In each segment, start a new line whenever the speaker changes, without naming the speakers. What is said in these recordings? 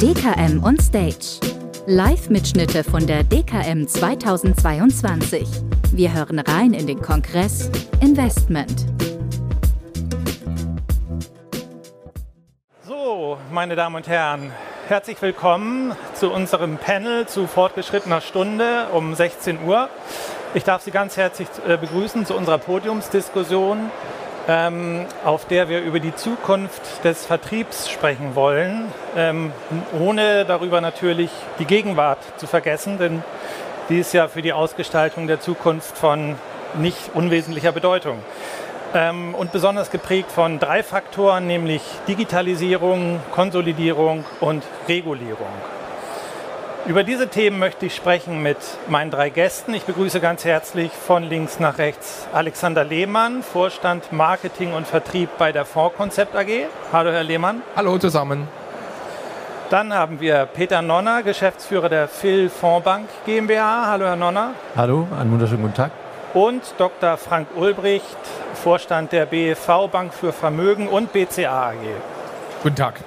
DKM on Stage. Live-Mitschnitte von der DKM 2022. Wir hören rein in den Kongress Investment.
So, meine Damen und Herren, herzlich willkommen zu unserem Panel zu fortgeschrittener Stunde um 16 Uhr. Ich darf Sie ganz herzlich äh, begrüßen zu unserer Podiumsdiskussion auf der wir über die Zukunft des Vertriebs sprechen wollen, ähm, ohne darüber natürlich die Gegenwart zu vergessen, denn die ist ja für die Ausgestaltung der Zukunft von nicht unwesentlicher Bedeutung. Ähm, und besonders geprägt von drei Faktoren, nämlich Digitalisierung, Konsolidierung und Regulierung. Über diese Themen möchte ich sprechen mit meinen drei Gästen. Ich begrüße ganz herzlich von links nach rechts Alexander Lehmann, Vorstand Marketing und Vertrieb bei der Fondskonzept AG. Hallo, Herr Lehmann.
Hallo zusammen.
Dann haben wir Peter Nonner, Geschäftsführer der Phil Fondsbank GmbH. Hallo, Herr Nonner.
Hallo, einen wunderschönen guten Tag.
Und Dr. Frank Ulbricht, Vorstand der BEV Bank für Vermögen und BCA AG.
Guten Tag.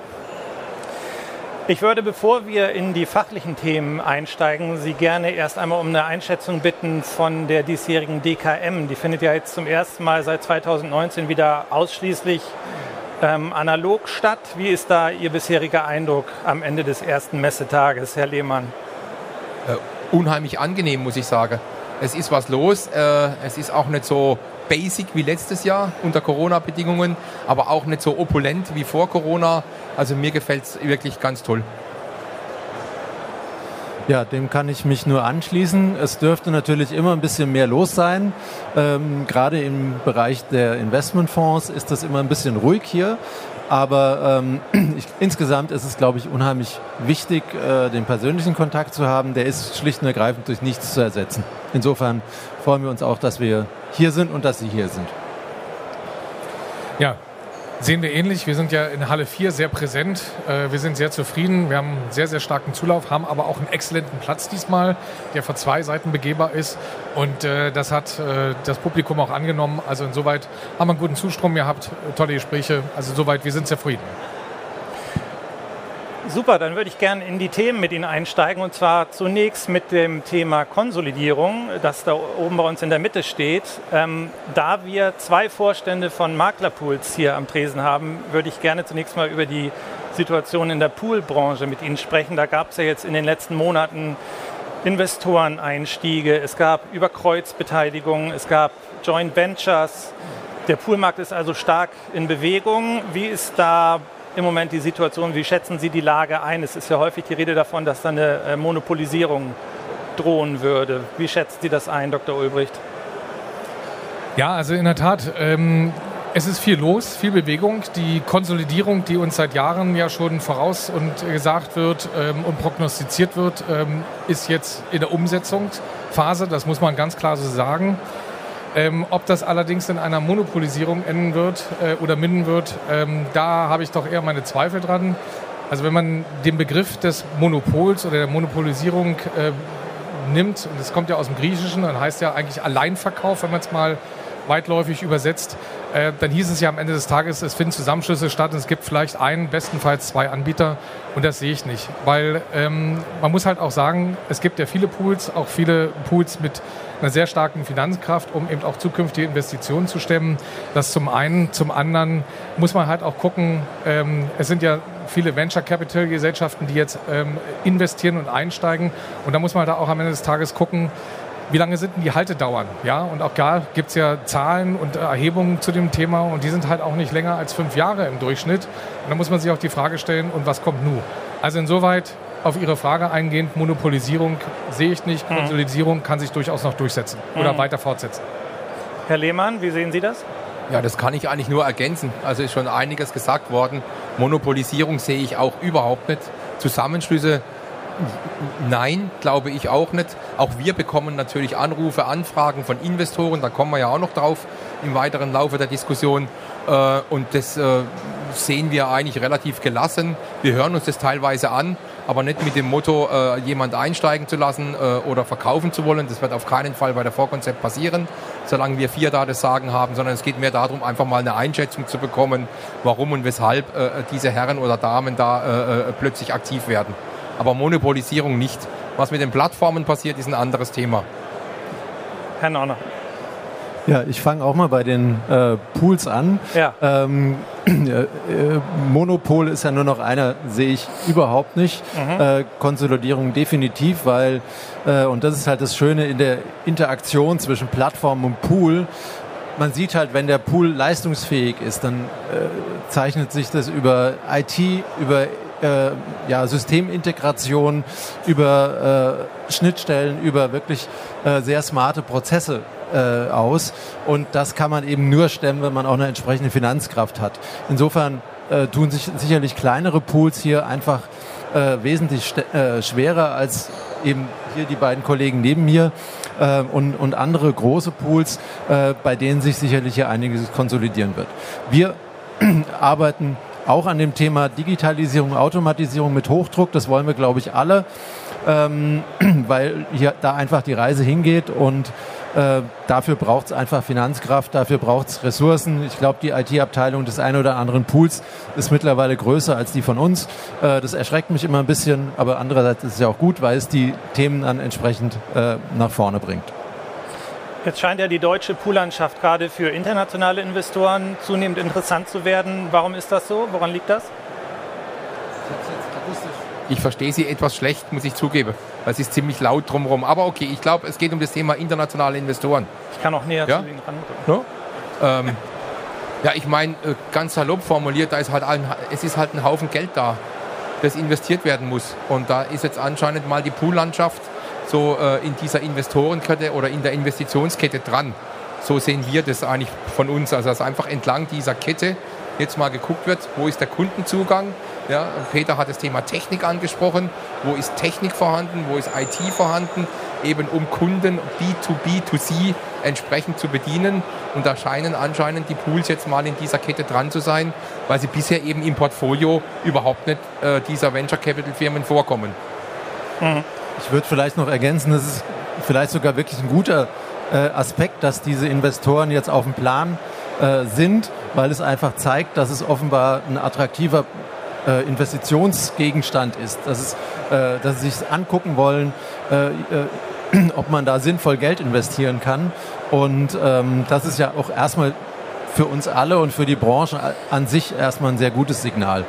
Ich würde, bevor wir in die fachlichen Themen einsteigen, Sie gerne erst einmal um eine Einschätzung bitten von der diesjährigen DKM. Die findet ja jetzt zum ersten Mal seit 2019 wieder ausschließlich ähm, analog statt. Wie ist da Ihr bisheriger Eindruck am Ende des ersten Messetages, Herr Lehmann?
Äh, unheimlich angenehm, muss ich sagen. Es ist was los. Äh, es ist auch nicht so basic wie letztes Jahr unter Corona-Bedingungen, aber auch nicht so opulent wie vor Corona. Also mir gefällt es wirklich ganz toll.
Ja, dem kann ich mich nur anschließen. Es dürfte natürlich immer ein bisschen mehr los sein. Ähm, gerade im Bereich der Investmentfonds ist das immer ein bisschen ruhig hier. Aber ähm, ich, insgesamt ist es, glaube ich, unheimlich wichtig, äh, den persönlichen Kontakt zu haben. Der ist schlicht und ergreifend durch nichts zu ersetzen. Insofern freuen wir uns auch, dass wir hier sind und dass Sie hier sind.
Ja, sehen wir ähnlich. Wir sind ja in Halle 4 sehr präsent. Äh, wir sind sehr zufrieden. Wir haben einen sehr, sehr starken Zulauf, haben aber auch einen exzellenten Platz diesmal, der von zwei Seiten begehbar ist. Und äh, das hat äh, das Publikum auch angenommen. Also insoweit haben wir einen guten Zustrom gehabt, tolle Gespräche. Also insoweit, wir sind zufrieden.
Super, dann würde ich gerne in die Themen mit Ihnen einsteigen und zwar zunächst mit dem Thema Konsolidierung, das da oben bei uns in der Mitte steht. Ähm, da wir zwei Vorstände von Maklerpools hier am Tresen haben, würde ich gerne zunächst mal über die Situation in der Poolbranche mit Ihnen sprechen. Da gab es ja jetzt in den letzten Monaten Investoreneinstiege, es gab Überkreuzbeteiligungen, es gab Joint Ventures. Der Poolmarkt ist also stark in Bewegung. Wie ist da im Moment die Situation? Wie schätzen Sie die Lage ein? Es ist ja häufig die Rede davon, dass da eine äh, Monopolisierung drohen würde. Wie schätzen Sie das ein, Dr. Ulbricht?
Ja, also in der Tat, ähm, es ist viel los, viel Bewegung. Die Konsolidierung, die uns seit Jahren ja schon voraus und gesagt wird ähm, und prognostiziert wird, ähm, ist jetzt in der Umsetzungsphase. Das muss man ganz klar so sagen. Ähm, ob das allerdings in einer Monopolisierung enden wird äh, oder münden wird, ähm, da habe ich doch eher meine Zweifel dran. Also wenn man den Begriff des Monopols oder der Monopolisierung äh, nimmt, und das kommt ja aus dem Griechischen, dann heißt ja eigentlich Alleinverkauf, wenn man es mal weitläufig übersetzt, äh, dann hieß es ja am Ende des Tages, es finden Zusammenschlüsse statt und es gibt vielleicht einen, bestenfalls zwei Anbieter und das sehe ich nicht. Weil ähm, man muss halt auch sagen, es gibt ja viele Pools, auch viele Pools mit einer sehr starken Finanzkraft, um eben auch zukünftige Investitionen zu stemmen. Das zum einen. Zum anderen muss man halt auch gucken, ähm, es sind ja viele Venture Capital Gesellschaften, die jetzt ähm, investieren und einsteigen. Und da muss man da auch am Ende des Tages gucken, wie lange sind denn die Haltedauern? Ja, und auch da gibt es ja Zahlen und Erhebungen zu dem Thema und die sind halt auch nicht länger als fünf Jahre im Durchschnitt. Und da muss man sich auch die Frage stellen, und was kommt nun? Also insoweit auf Ihre Frage eingehend, Monopolisierung sehe ich nicht, mhm. Konsolidierung kann sich durchaus noch durchsetzen oder mhm. weiter fortsetzen.
Herr Lehmann, wie sehen Sie das?
Ja, das kann ich eigentlich nur ergänzen. Also ist schon einiges gesagt worden. Monopolisierung sehe ich auch überhaupt nicht. Zusammenschlüsse, nein, glaube ich auch nicht. Auch wir bekommen natürlich Anrufe, Anfragen von Investoren, da kommen wir ja auch noch drauf im weiteren Laufe der Diskussion. Äh, und das äh, sehen wir eigentlich relativ gelassen. Wir hören uns das teilweise an aber nicht mit dem Motto, äh, jemand einsteigen zu lassen oder verkaufen zu wollen. Das wird auf keinen Fall bei der Vorkonzept passieren, solange wir vier da das Sagen haben, sondern es geht mehr darum, einfach mal eine Einschätzung zu bekommen, warum und weshalb diese Herren oder Damen da plötzlich aktiv werden. Aber Monopolisierung nicht. Was mit den Plattformen passiert, ist ein anderes Thema.
Herr Norner.
Ja, ich fange auch mal bei den äh, Pools an.
Ja.
Ähm, äh, Monopol ist ja nur noch einer, sehe ich überhaupt nicht.
Mhm.
Äh, Konsolidierung definitiv, weil, äh, und das ist halt das Schöne in der Interaktion zwischen Plattform und Pool, man sieht halt, wenn der Pool leistungsfähig ist, dann äh, zeichnet sich das über IT, über äh, ja, Systemintegration, über äh, Schnittstellen, über wirklich äh, sehr smarte Prozesse äh, aus. Und das kann man eben nur stemmen, wenn man auch eine entsprechende Finanzkraft hat. Insofern äh, tun sich sicherlich kleinere Pools hier einfach äh, wesentlich äh, schwerer als eben hier die beiden Kollegen neben mir äh, und, und andere große Pools, äh, bei denen sich sicherlich hier einiges konsolidieren wird. Wir arbeiten auch an dem Thema Digitalisierung, Automatisierung mit Hochdruck. Das wollen wir, glaube ich, alle, ähm, weil hier da einfach die Reise hingeht und äh, dafür braucht es einfach Finanzkraft, dafür braucht es Ressourcen. Ich glaube, die IT-Abteilung des einen oder anderen Pools ist mittlerweile größer als die von uns. Äh, das erschreckt mich immer ein bisschen, aber andererseits ist es ja auch gut, weil es die Themen dann entsprechend äh, nach vorne bringt.
Jetzt scheint ja die deutsche Poollandschaft gerade für internationale Investoren zunehmend interessant zu werden. Warum ist das so? Woran liegt das?
Ich verstehe Sie etwas schlecht, muss ich zugeben. weil Es ist ziemlich laut drumherum. Aber okay, ich glaube, es geht um das Thema internationale Investoren.
Ich kann auch näher
Ja?
zu Ihnen rankommen.
Ja, ähm, ja ich meine, äh, ganz salopp formuliert, da ist halt ein, es ist halt ein Haufen Geld da, das investiert werden muss. Und da ist jetzt anscheinend mal die Poollandschaft so äh, in dieser Investorenkette oder in der Investitionskette dran. So sehen wir das eigentlich von uns. Also dass einfach entlang dieser Kette jetzt mal geguckt wird, wo ist der Kundenzugang. Ja, Peter hat das Thema Technik angesprochen. Wo ist Technik vorhanden? Wo ist IT vorhanden? Eben um Kunden B2B2C entsprechend zu bedienen. Und da scheinen anscheinend die Pools jetzt mal in dieser Kette dran zu sein, weil sie bisher eben im Portfolio überhaupt nicht äh, dieser Venture Capital Firmen vorkommen.
Ich würde vielleicht noch ergänzen, das ist vielleicht sogar wirklich ein guter äh, Aspekt, dass diese Investoren jetzt auf dem Plan äh, sind, weil es einfach zeigt, dass es offenbar ein attraktiver äh, Investitionsgegenstand ist, dass, es, äh, dass sie sich angucken wollen, äh, äh, ob man da sinnvoll Geld investieren kann. Und ähm, das ist ja auch erstmal für uns alle und für die Branche an sich erstmal ein sehr gutes Signal.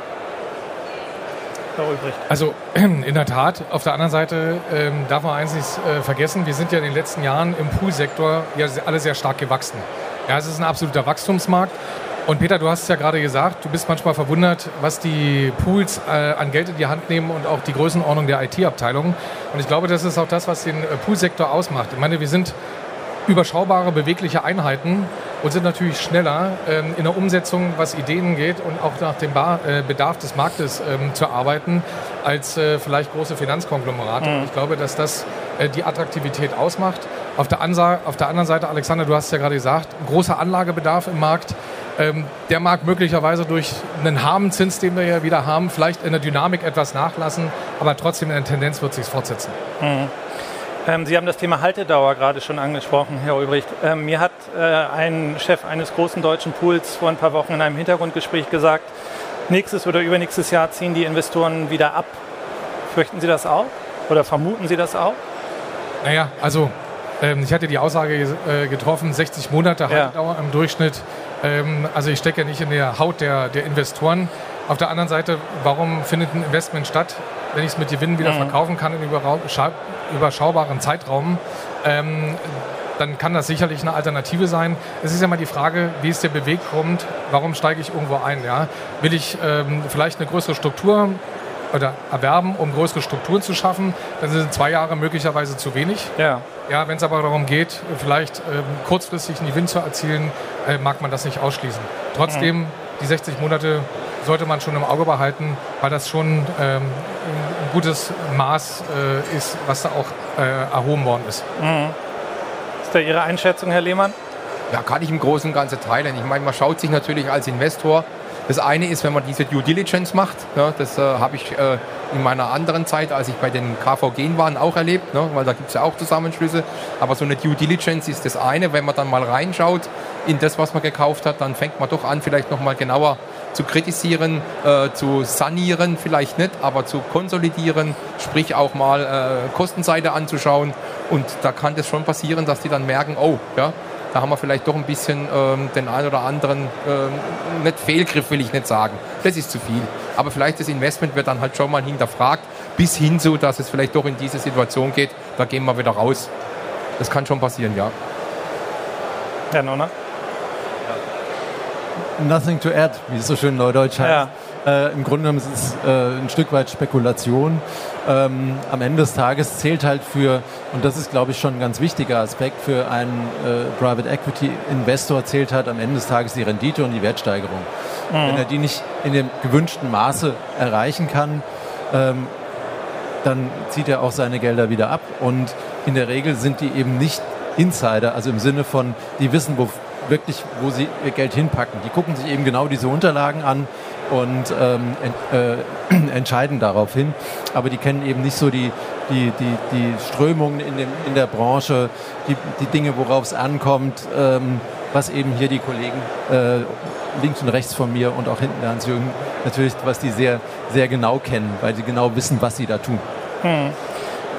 Ulbricht.
Also in der Tat, auf der anderen Seite ähm, darf man eins nicht äh, vergessen, wir sind ja in den letzten Jahren im Poolsektor ja alle sehr stark gewachsen. Ja, es ist ein absoluter Wachstumsmarkt. Und Peter, du hast es ja gerade gesagt, du bist manchmal verwundert, was die Pools äh, an Geld in die Hand nehmen und auch die Größenordnung der IT-Abteilung. Und ich glaube, das ist auch das, was den äh, Poolsektor ausmacht. Ich meine, wir sind überschaubare, bewegliche Einheiten und sind natürlich schneller ähm, in der Umsetzung, was Ideen geht und auch nach dem Bar, äh, Bedarf des Marktes ähm, zu arbeiten, als äh, vielleicht große Finanzkonglomerate. Und ich glaube, dass das äh, die Attraktivität ausmacht. Auf der, Ansa auf der anderen Seite, Alexander, du hast es ja gerade gesagt, großer Anlagebedarf im Markt. Ähm, der mag möglicherweise durch einen Harmenzins, den wir ja wieder haben, vielleicht in der Dynamik etwas nachlassen, aber trotzdem in der Tendenz wird sich fortsetzen.
Ähm, Sie haben das Thema Haltedauer gerade schon angesprochen, Herr Ulbricht. Ähm, mir hat äh, ein Chef eines großen deutschen Pools vor ein paar Wochen in einem Hintergrundgespräch gesagt, nächstes oder übernächstes Jahr ziehen die Investoren wieder ab. Fürchten Sie das auch? Oder vermuten Sie das auch?
Naja, also ähm, ich hatte die Aussage äh, getroffen, 60 Monate
Ja.
Haltedauer im Durchschnitt. Ähm, also ich stecke nicht in der Haut der, der Investoren. Auf der anderen Seite, warum findet ein Investment statt, wenn ich es mit Gewinn wieder verkaufen kann in überschaubaren Zeitraum? Ähm, dann kann das sicherlich eine Alternative sein. Es ist ja mal die Frage, wie ist der Beweggrund, warum steige ich irgendwo ein? Ja? Will ich ähm, vielleicht eine größere Struktur oder erwerben, um größere Strukturen zu schaffen? Dann sind zwei Jahre möglicherweise zu wenig.
Ja.
Ja, wenn es aber darum geht, vielleicht ähm, kurzfristig einen Gewinn zu erzielen, äh, mag man das nicht ausschließen. Trotzdem, die 60 Monate sollte man schon im Auge behalten, weil das schon ähm, ein gutes Maß äh, ist, was da auch äh, erhoben worden ist.
Ist da Ihre Einschätzung, Herr Lehmann?
Ja, kann ich im Großen und Ganzen teilen. Ich meine, man schaut sich natürlich als Investor Das eine ist, wenn man diese Due Diligence macht. Ja, das äh, habe ich äh, in meiner anderen Zeit, als ich bei den KVG waren, auch erlebt, ne, weil da gibt es ja auch Zusammenschlüsse. Aber so eine Due Diligence ist das eine. Wenn man dann mal reinschaut in das, was man gekauft hat, dann fängt man doch an, vielleicht nochmal genauer zu kritisieren, äh, zu sanieren, vielleicht nicht, aber zu konsolidieren, sprich auch mal äh, Kostenseite anzuschauen. Und da kann das schon passieren, dass die dann merken, oh, ja, da haben wir vielleicht doch ein bisschen ähm, den einen oder anderen, ähm, nicht Fehlgriff will ich nicht sagen, das ist zu viel. Aber vielleicht das Investment wird dann halt schon mal hinterfragt, bis hin zu, dass es vielleicht doch in diese Situation geht, da gehen wir wieder raus. Das kann schon passieren, ja.
Herr Nonner?
Nothing to add, wie es so schön neudeutsch heißt. Ja. Äh, Im Grunde genommen ist es äh, ein Stück weit Spekulation. Ähm, am Ende des Tages zählt halt für, und das ist glaube ich schon ein ganz wichtiger Aspekt, für einen äh, Private Equity Investor zählt halt am Ende des Tages die Rendite und die Wertsteigerung. Mhm. Wenn er die nicht in dem gewünschten Maße erreichen kann, ähm, dann zieht er auch seine Gelder wieder ab. Und in der Regel sind die eben nicht Insider, also im Sinne von, die wissen, wo, wirklich, wo sie ihr Geld hinpacken. Die gucken sich eben genau diese Unterlagen an und ähm, ent, äh, entscheiden darauf hin. Aber die kennen eben nicht so die, die, die, die Strömungen in, dem, in der Branche, die, die Dinge, worauf es ankommt, ähm, was eben hier die Kollegen äh, links und rechts von mir und auch hinten der Hans-Jürgen natürlich, was die sehr, sehr genau kennen, weil sie genau wissen, was sie da tun. Hm.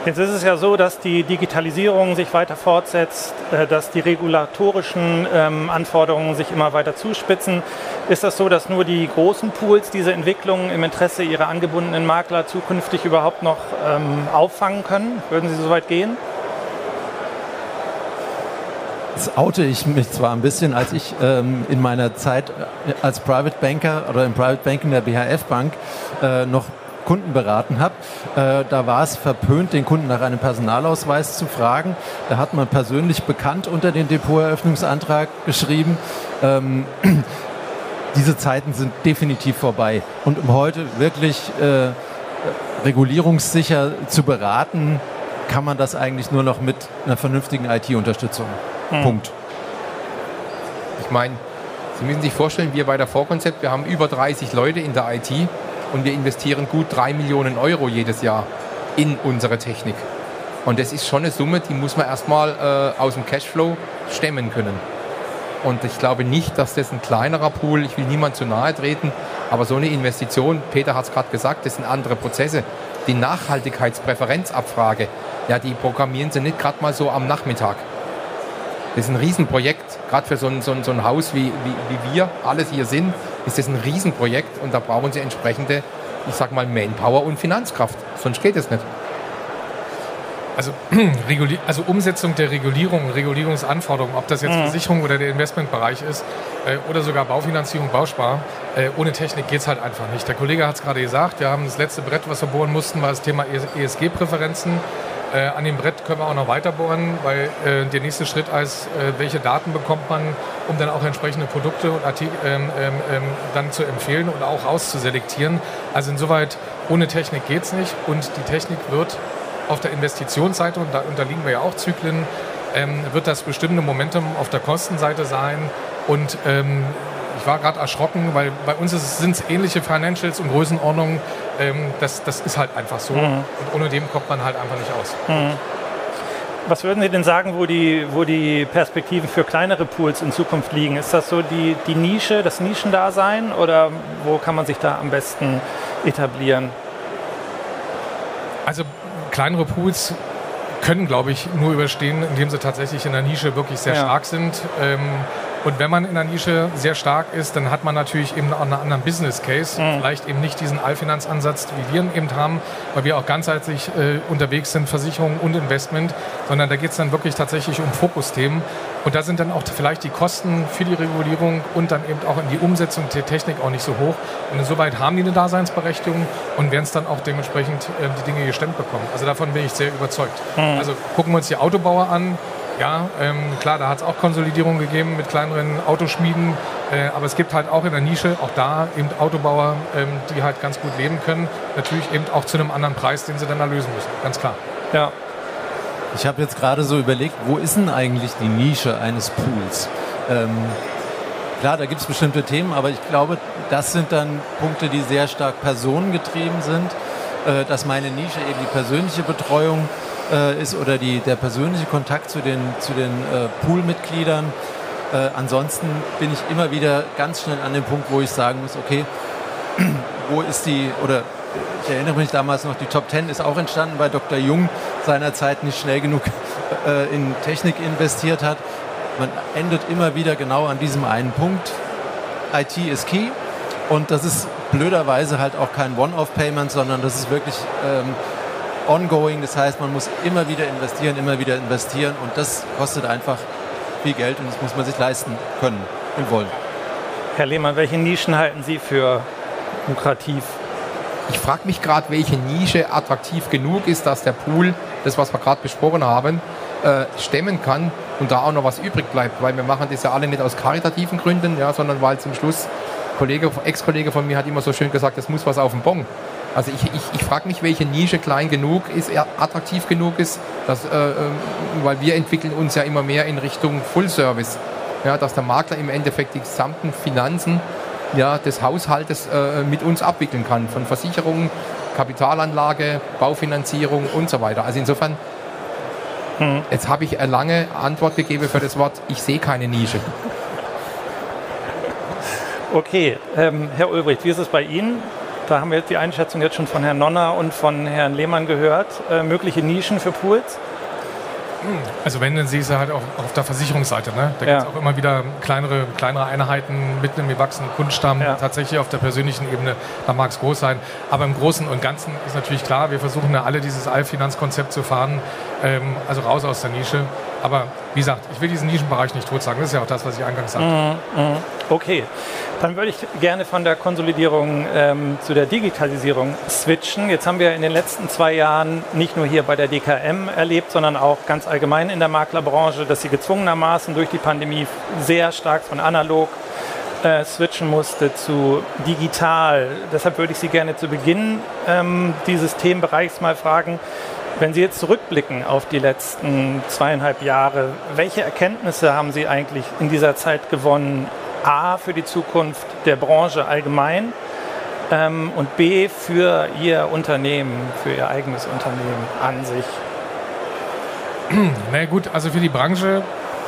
Jetzt ist es ja so, dass die Digitalisierung sich weiter fortsetzt, äh, dass die regulatorischen ähm, Anforderungen sich immer weiter zuspitzen. Ist das so, dass nur die großen Pools diese Entwicklungen im Interesse ihrer angebundenen Makler zukünftig überhaupt noch ähm, auffangen können? Würden Sie so weit gehen?
Jetzt oute ich mich zwar ein bisschen, als ich ähm, in meiner Zeit äh, als Private Banker oder im Private Banking der BHF Bank äh, noch Kunden beraten habe. Äh, da war es verpönt, den Kunden nach einem Personalausweis zu fragen. Da hat man persönlich bekannt unter den Depoteröffnungsantrag geschrieben. Ähm, diese Zeiten sind definitiv vorbei. Und um heute wirklich äh, regulierungssicher zu beraten, kann man das eigentlich nur noch mit einer vernünftigen IT-Unterstützung. Hm. Punkt.
Ich meine, Sie müssen sich vorstellen, wir bei der Vorkonzept, wir haben über 30 Leute in der IT und wir investieren gut drei Millionen Euro jedes Jahr in unsere Technik. Und das ist schon eine Summe, die muss man erstmal äh, aus dem Cashflow stemmen können. Und ich glaube nicht, dass das ein kleinerer Pool, ich will niemand zu nahe treten, aber so eine Investition, Peter hat es gerade gesagt, das sind andere Prozesse. Die Nachhaltigkeitspräferenzabfrage, ja, die programmieren sie nicht gerade mal so am Nachmittag. Das ist ein Riesenprojekt, gerade für so ein, so ein, so ein Haus wie, wie, wie wir alles hier sind ist das ein Riesenprojekt und da brauchen Sie entsprechende, ich sag mal, Manpower und Finanzkraft. Sonst geht es nicht.
Also, also, Umsetzung der Regulierung, Regulierungsanforderungen, ob das jetzt mhm. Versicherung oder der Investmentbereich ist äh, oder sogar Baufinanzierung, Bauspar, äh, ohne Technik geht es halt einfach nicht. Der Kollege hat es gerade gesagt, wir haben das letzte Brett, was wir bohren mussten, war das Thema ESG-Präferenzen. Äh, an dem Brett können wir auch noch weiter bohren, weil äh, der nächste Schritt ist, äh, welche Daten bekommt man, um dann auch entsprechende Produkte und Artikel ähm, ähm, ähm, dann zu empfehlen und auch auszuselektieren. Also insoweit, ohne Technik geht es nicht und die Technik wird auf der Investitionsseite, und da unterliegen wir ja auch Zyklen, ähm, wird das bestimmte Momentum auf der Kostenseite sein und ähm, ich war gerade erschrocken, weil bei uns sind es ähnliche Financials und Größenordnungen. Ähm, das, das ist halt einfach so. Mhm. Und ohne dem kommt man halt einfach nicht aus. Mhm.
Was würden Sie denn sagen, wo die, wo die Perspektiven für kleinere Pools in Zukunft liegen? Ist das so die, die Nische, das Nischendasein oder wo kann man sich da am besten etablieren?
Also kleinere Pools können, glaube ich, nur überstehen, indem sie tatsächlich in der Nische wirklich sehr ja. stark sind. Ähm, und wenn man in der Nische sehr stark ist, dann hat man natürlich eben auch einen anderen Business Case. Mhm. Vielleicht eben nicht diesen Allfinanzansatz, wie wir ihn eben haben, weil wir auch ganzheitlich äh, unterwegs sind, Versicherung und Investment, sondern da geht es dann wirklich tatsächlich um Fokusthemen. Und da sind dann auch vielleicht die Kosten für die Regulierung und dann eben auch in die Umsetzung der Technik auch nicht so hoch. Und insoweit haben die eine Daseinsberechtigung und werden es dann auch dementsprechend äh, die Dinge gestemmt bekommen. Also davon bin ich sehr überzeugt. Mhm. Also gucken wir uns die Autobauer an, ja, ähm, klar, da hat es auch Konsolidierung gegeben mit kleineren Autoschmieden, äh, aber es gibt halt auch in der Nische, auch da eben Autobauer, ähm, die halt ganz gut leben können. Natürlich eben auch zu einem anderen Preis, den sie dann erlösen müssen, ganz klar.
Ja. Ich habe jetzt gerade so überlegt, wo ist denn eigentlich die Nische eines Pools? Ähm, Klar, da gibt es bestimmte Themen, aber ich glaube, das sind dann Punkte, die sehr stark personengetrieben sind, äh, dass meine Nische eben die persönliche Betreuung äh, ist oder die, der persönliche Kontakt zu den, zu den äh, Poolmitgliedern. Äh, ansonsten bin ich immer wieder ganz schnell an dem Punkt, wo ich sagen muss, okay, wo ist die, oder ich erinnere mich damals noch, die Top Ten ist auch entstanden, weil Dr. Jung seinerzeit nicht schnell genug äh, in Technik investiert hat. Man endet immer wieder genau an diesem einen Punkt. IT ist key und das ist blöderweise halt auch kein One-Off-Payment, sondern das ist wirklich ähm, ongoing. Das heißt, man muss immer wieder investieren, immer wieder investieren und das kostet einfach viel Geld und das muss man sich leisten können und wollen.
Herr Lehmann, welche Nischen halten Sie für lukrativ?
Ich frage mich gerade, welche Nische attraktiv genug ist, dass der Pool, das was wir gerade besprochen haben, äh, stemmen kann und da auch noch was übrig bleibt, weil wir machen das ja alle nicht aus karitativen Gründen, ja, sondern weil zum Schluss Kollege, Ex-Kollege von mir hat immer so schön gesagt, es muss was auf den Bon. Also ich, ich, ich frage mich, welche Nische klein genug ist, attraktiv genug ist, dass, äh, ähm, weil wir entwickeln uns ja immer mehr in Richtung Full Service. Ja, dass der Makler im Endeffekt die gesamten Finanzen ja, des Haushaltes äh, mit uns abwickeln kann. Von Versicherungen, Kapitalanlage, Baufinanzierung und so weiter. Also insofern, hm. jetzt habe ich eine lange Antwort gegeben für das Wort, ich sehe keine Nische.
Okay, ähm, Herr Ulbricht, wie ist es bei Ihnen? Da haben wir jetzt die Einschätzung jetzt schon von Herrn Nonner und von Herrn Lehmann gehört. Äh, mögliche Nischen für Pools?
Also wenn, dann sehe ich sie halt auch auf der Versicherungsseite. Ne? Da ja. gibt es auch immer wieder kleinere, kleinere Einheiten mit einem gewachsenen Kundenstamm. Ja. Tatsächlich auf der persönlichen Ebene, da mag es groß sein. Aber im Großen und Ganzen ist natürlich klar, wir versuchen ja alle dieses Allfinanzkonzept zu fahren. Ähm, also raus aus der Nische. Aber wie gesagt, ich will diesen Nischenbereich nicht tot sagen. Das ist ja auch das, was ich eingangs sagte. Mm,
mm. Okay, dann würde ich gerne von der Konsolidierung ähm, zu der Digitalisierung switchen. Jetzt haben wir in den letzten zwei Jahren nicht nur hier bei der DKM erlebt, sondern auch ganz allgemein in der Maklerbranche, dass sie gezwungenermaßen durch die Pandemie sehr stark von analog äh, switchen musste zu digital. Deshalb würde ich Sie gerne zu Beginn ähm, dieses Themenbereichs mal fragen, wenn Sie jetzt zurückblicken auf die letzten zweieinhalb Jahre, welche Erkenntnisse haben Sie eigentlich in dieser Zeit gewonnen? A, für die Zukunft der Branche allgemein ähm, und B, für Ihr Unternehmen, für Ihr eigenes Unternehmen an sich?
Na gut, also für die Branche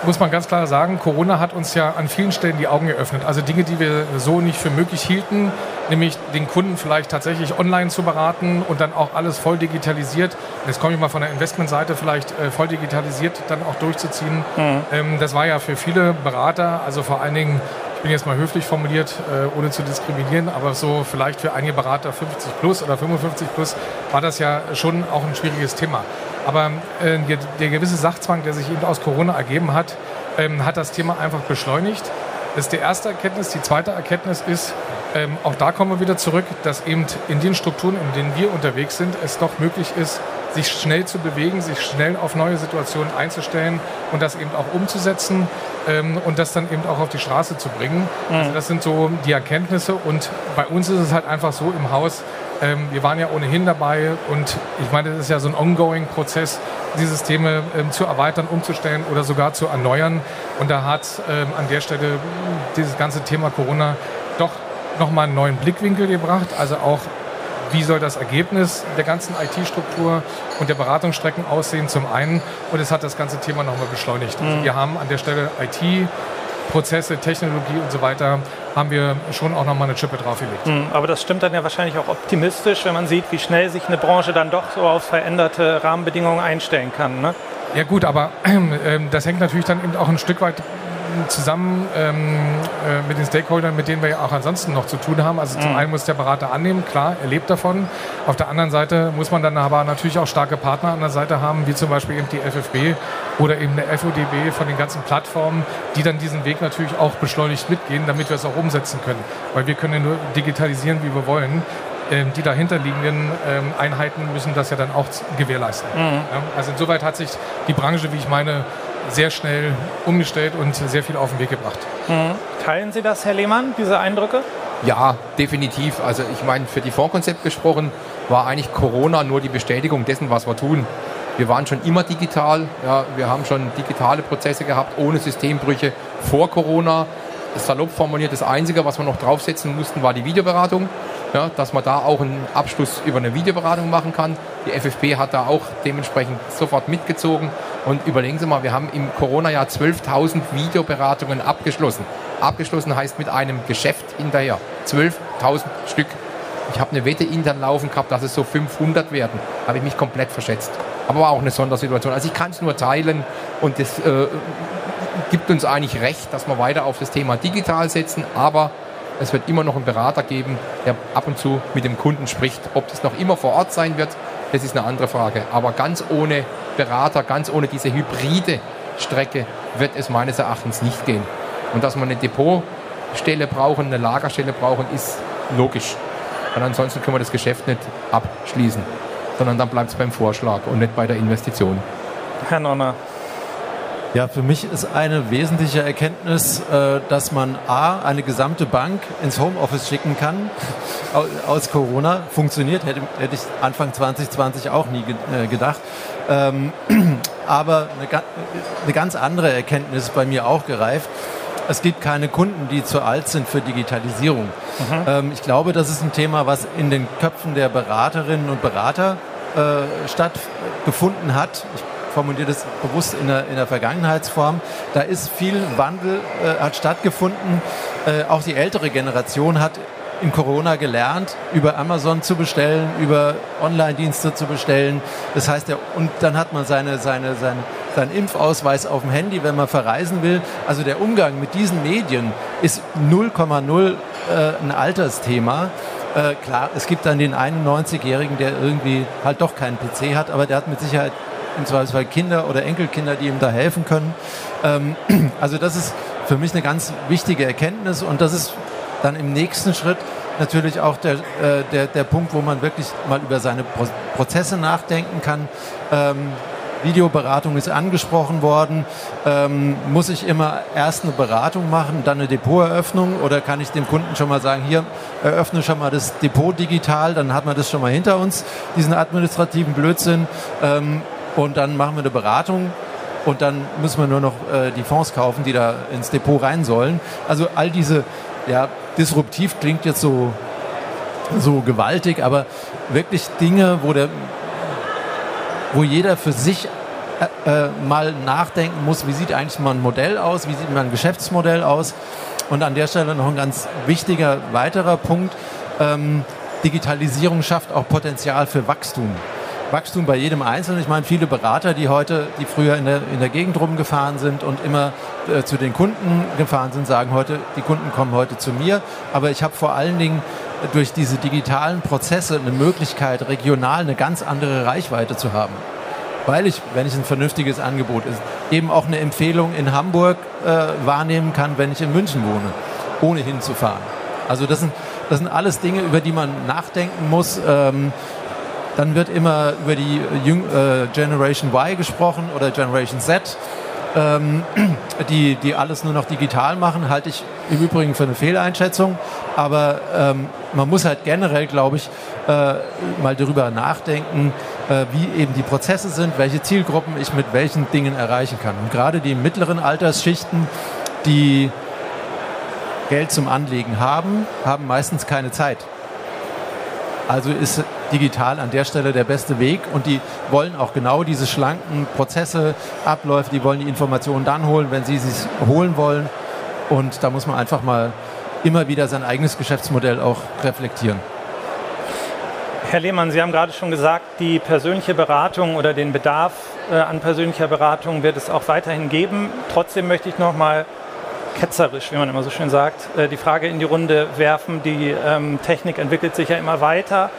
muss man ganz klar sagen, Corona hat uns ja an vielen Stellen die Augen geöffnet. Also Dinge, die wir so nicht für möglich hielten, nämlich den Kunden vielleicht tatsächlich online zu beraten und dann auch alles voll digitalisiert. Jetzt komme ich mal von der Investmentseite vielleicht äh, voll digitalisiert dann auch durchzuziehen. Mhm. Ähm, das war ja für viele Berater, also vor allen Dingen ich bin jetzt mal höflich formuliert, äh, ohne zu diskriminieren, aber so vielleicht für einige Berater 50 plus oder 55 plus war das ja schon auch ein schwieriges Thema. Aber äh, der, der, gewisse Sachzwang, der sich eben aus Corona ergeben hat, ähm, hat das Thema einfach beschleunigt. Das ist die erste Erkenntnis. Die zweite Erkenntnis ist, ähm, auch da kommen wir wieder zurück, dass eben in den Strukturen, in denen wir unterwegs sind, es doch möglich ist, sich schnell zu bewegen, sich schnell auf neue Situationen einzustellen und das eben auch umzusetzen ähm, und das dann eben auch auf die Straße zu bringen. Mhm. Also das sind so die Erkenntnisse und bei uns ist es halt einfach so im Haus, ähm, wir waren ja ohnehin dabei und ich meine, das ist ja so ein ongoing Prozess, die Systeme ähm, zu erweitern, umzustellen oder sogar zu erneuern. Und da hat ähm, an der Stelle dieses ganze Thema Corona doch nochmal einen neuen Blickwinkel gebracht. Also auch, wie soll das Ergebnis der ganzen IT-Struktur und der Beratungsstrecken aussehen zum einen. Und es hat das ganze Thema nochmal beschleunigt. Also mhm. wir haben an der Stelle IT, Prozesse, Technologie und so weiter haben wir schon auch nochmal eine Chippe draufgelegt.
Mhm, aber das stimmt dann ja wahrscheinlich auch optimistisch, wenn man sieht, wie schnell sich eine Branche dann doch so auf veränderte Rahmenbedingungen einstellen kann. Ne?
Ja gut, aber äh, das hängt natürlich dann eben auch ein Stück weit zusammen ähm, äh, mit den Stakeholdern, mit denen wir ja auch ansonsten noch zu tun haben. Also zum mhm. einen muss der Berater annehmen, klar, er lebt davon. Auf der anderen Seite muss man dann aber natürlich auch starke Partner an der Seite haben, wie zum Beispiel eben die FFB oder eben der FODB von den ganzen Plattformen, die dann diesen Weg natürlich auch beschleunigt mitgehen, damit wir es auch umsetzen können. Weil wir können ja nur digitalisieren, wie wir wollen ähm, die dahinterliegenden ähm, Einheiten müssen das ja dann auch gewährleisten. Mhm. also insoweit hat sich die Branche, wie ich meine, sehr schnell umgestellt und sehr viel auf den Weg gebracht.
Mhm. Teilen Sie das, Herr Lehmann, diese Eindrücke?
Ja, definitiv. Also ich meine, für die Fondskonzept gesprochen war eigentlich Corona nur die Bestätigung dessen, was wir tun. Wir waren schon immer digital. Ja, wir haben schon digitale Prozesse gehabt, ohne Systembrüche vor Corona. salopp formuliert, das Einzige, was wir noch draufsetzen mussten, war die Videoberatung. Ja, dass man da auch einen Abschluss über eine Videoberatung machen kann. Die FFP hat da auch dementsprechend sofort mitgezogen. Und überlegen Sie mal, wir haben im Corona-Jahr 12.000 Videoberatungen abgeschlossen. Abgeschlossen heißt mit einem Geschäft hinterher. 12.000 Stück. Ich habe eine Wette intern laufen gehabt, dass es so 500 werden. Habe ich mich komplett verschätzt. Aber war auch eine Sondersituation. Also ich kann es nur teilen und das äh, gibt uns eigentlich recht, dass wir weiter auf das Thema digital setzen. Aber es wird immer noch einen Berater geben, der ab und zu mit dem Kunden spricht. Ob das noch immer vor Ort sein wird, das ist eine andere Frage. Aber ganz ohne Berater, ganz ohne diese hybride Strecke wird es meines Erachtens nicht gehen. Und dass wir eine Depotstelle brauchen, eine Lagerstelle brauchen, ist logisch. Und ansonsten können wir das Geschäft nicht abschließen, sondern dann bleibt es beim Vorschlag und nicht bei der Investition.
Herr Nonner.
Ja, für mich ist eine wesentliche Erkenntnis, äh, dass man A, eine gesamte Bank ins Homeoffice schicken kann aus Corona. Funktioniert, hätte, hätte ich Anfang 2020 auch nie äh, gedacht. Ähm, aber eine, eine ganz andere Erkenntnis bei mir auch gereift. Es gibt keine Kunden, die zu alt sind für Digitalisierung. Mhm. Ähm, ich glaube, das ist ein Thema, was in den Köpfen der Beraterinnen und Berater äh, stattgefunden hat. Ich formuliere das bewusst in der, in der Vergangenheitsform. Da ist viel Wandel, äh, hat stattgefunden. Äh, auch die ältere Generation hat in Corona gelernt, über Amazon zu bestellen, über Online-Dienste zu bestellen. Das heißt, der, und dann hat man seine, seine, seine, seinen Impfausweis auf dem Handy, wenn man verreisen will. Also der Umgang mit diesen Medien ist 0,0 äh, ein Altersthema. Äh, klar, es gibt dann den 91-Jährigen, der irgendwie halt doch keinen PC hat, aber der hat mit Sicherheit im Zweifelsfall Kinder oder Enkelkinder, die ihm da helfen können. Ähm, also das ist für mich eine ganz wichtige Erkenntnis und das ist dann im nächsten Schritt natürlich auch der, äh, der, der Punkt, wo man wirklich mal über seine Pro Prozesse nachdenken kann. Ähm, Videoberatung ist angesprochen worden. Ähm, muss ich immer erst eine Beratung machen, dann eine Depoteröffnung oder kann ich dem Kunden schon mal sagen, hier eröffne schon mal das Depot digital, dann hat man das schon mal hinter uns, diesen administrativen Blödsinn. Ähm, und dann machen wir eine Beratung und dann müssen wir nur noch äh, die Fonds kaufen, die da ins Depot rein sollen. Also all diese, ja, disruptiv klingt jetzt so, so gewaltig, aber wirklich Dinge, wo der, wo jeder für sich äh, äh, mal nachdenken muss, wie sieht eigentlich mal ein Modell aus, wie sieht mal ein Geschäftsmodell aus. Und an der Stelle noch ein ganz wichtiger weiterer Punkt. Ähm, Digitalisierung schafft auch Potenzial für Wachstum. Wachstum bei jedem Einzelnen. Ich meine, viele Berater, die heute, die früher in der, in der Gegend rumgefahren sind und immer äh, zu den Kunden gefahren sind, sagen heute, die Kunden kommen heute zu mir. Aber ich habe vor allen Dingen durch diese digitalen Prozesse eine Möglichkeit, regional eine ganz andere Reichweite zu haben. Weil ich, wenn ich ein vernünftiges Angebot ist, eben auch eine Empfehlung in Hamburg äh, wahrnehmen kann, wenn ich in München wohne, ohne hinzufahren. Also das sind, das sind alles Dinge, über die man nachdenken muss. Ähm, dann wird immer über die Jüng äh, Generation Y gesprochen oder Generation Z, ähm, die, die alles nur noch digital machen, halte ich im Übrigen für eine Fehleinschätzung. Aber ähm, man muss halt generell, glaube ich, äh, mal darüber nachdenken, äh, wie eben die Prozesse sind, welche Zielgruppen ich mit welchen Dingen erreichen kann. Und gerade die mittleren Altersschichten, die Geld zum Anlegen haben, haben meistens keine Zeit. Also ist digital an der Stelle der beste Weg und die wollen auch genau diese schlanken Prozesse, Abläufe, die wollen die Informationen dann holen, wenn sie sie holen wollen. Und da muss man einfach mal immer wieder sein eigenes Geschäftsmodell auch reflektieren.
Herr Lehmann, Sie haben gerade schon gesagt, die persönliche Beratung oder den Bedarf äh, an persönlicher Beratung wird es auch weiterhin geben. Trotzdem möchte ich noch mal ketzerisch, wie man immer so schön sagt, äh, die Frage in die Runde werfen. Die ähm, Technik entwickelt sich ja immer weiter.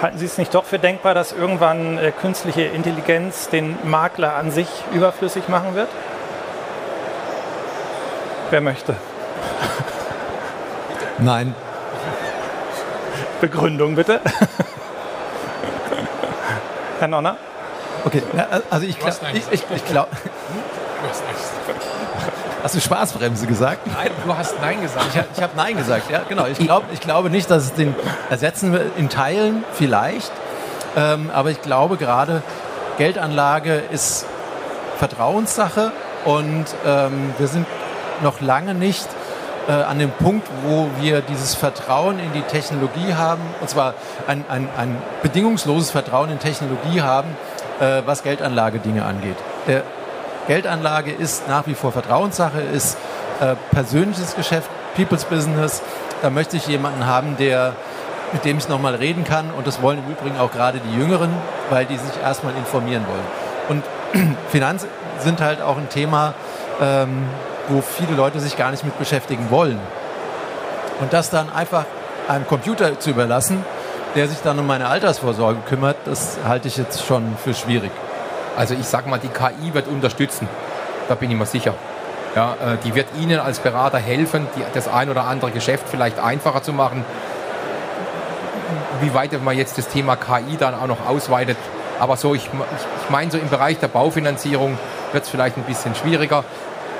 Halten Sie es nicht doch für denkbar, dass irgendwann äh, künstliche Intelligenz den Makler an sich überflüssig machen wird? Wer möchte?
Nein.
Begründung bitte. Herr Nonner?
Okay, also ich glaube, ich, ich, ich glaube. Hast du Spaßbremse gesagt?
Nein, du hast Nein gesagt.
Ich, ich habe Nein gesagt, ja, genau. Ich, glaub, ich glaube nicht, dass es den ersetzen wird. In Teilen vielleicht. Ähm, aber ich glaube gerade, Geldanlage ist Vertrauenssache und ähm, wir sind noch lange nicht äh, an dem Punkt, wo wir dieses Vertrauen in die Technologie haben, und zwar ein, ein, ein bedingungsloses Vertrauen in Technologie haben, äh, was Geldanlagedinge angeht. Der Geldanlage ist nach wie vor Vertrauenssache, ist äh, persönliches Geschäft, People's Business. Da möchte ich jemanden haben, der mit dem ich nochmal reden kann. Und das wollen im Übrigen auch gerade die Jüngeren, weil die sich erstmal informieren wollen. Und Finanzen sind halt auch ein Thema, ähm, wo viele Leute sich gar nicht mit beschäftigen wollen. Und das dann einfach einem Computer zu überlassen, der sich dann um meine Altersvorsorge kümmert, das halte ich jetzt schon für schwierig.
Also ich sage mal, die KI wird unterstützen. Da bin ich mir sicher. Ja, äh, die wird Ihnen als Berater helfen, die, das ein oder andere Geschäft vielleicht einfacher zu machen. Wie weit man jetzt das Thema KI dann auch noch ausweitet. Aber so, ich, ich meine, so im Bereich der Baufinanzierung wird es vielleicht ein bisschen schwieriger.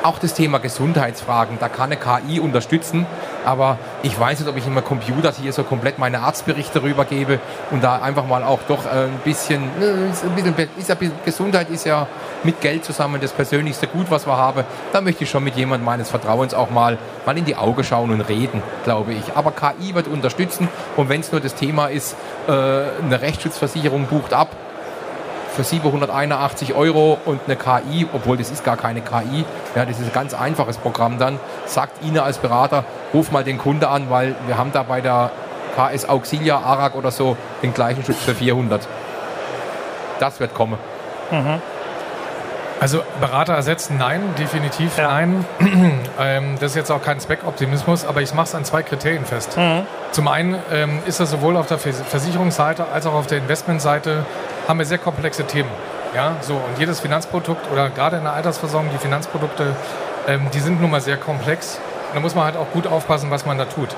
Auch das Thema Gesundheitsfragen, da kann eine KI unterstützen, aber ich weiß nicht, ob ich meinem Computer hier so komplett meine Arztberichte rübergebe und da einfach mal auch doch äh, ein bisschen, ist ein bisschen, ist ja, Gesundheit ist ja mit Geld zusammen das persönlichste Gut, was wir haben. Da möchte ich schon mit jemandem meines Vertrauens auch mal, mal in die Augen schauen und reden, glaube ich. Aber KI wird unterstützen und wenn es nur das Thema ist, äh, eine Rechtsschutzversicherung bucht ab, für 781 Euro und eine KI, obwohl das ist gar keine KI, ja, das ist ein ganz einfaches Programm dann, sagt Ihnen als Berater, ruf mal den Kunde an, weil wir haben da bei der KS Auxilia, ARAG oder so den gleichen Schutz für 400. Das wird kommen.
Mhm. Also Berater ersetzen, nein, definitiv ja. nein. ähm, das ist jetzt auch kein Zweckoptimismus, aber ich mache es an zwei Kriterien fest. Mhm. Zum einen ähm, ist das sowohl auf der Versicherungsseite als auch auf der Investmentseite haben wir sehr komplexe Themen. Ja, so und jedes Finanzprodukt oder gerade in der Altersversorgung die Finanzprodukte, ähm, die sind nun mal sehr komplex. Und da muss man halt auch gut aufpassen, was man da tut.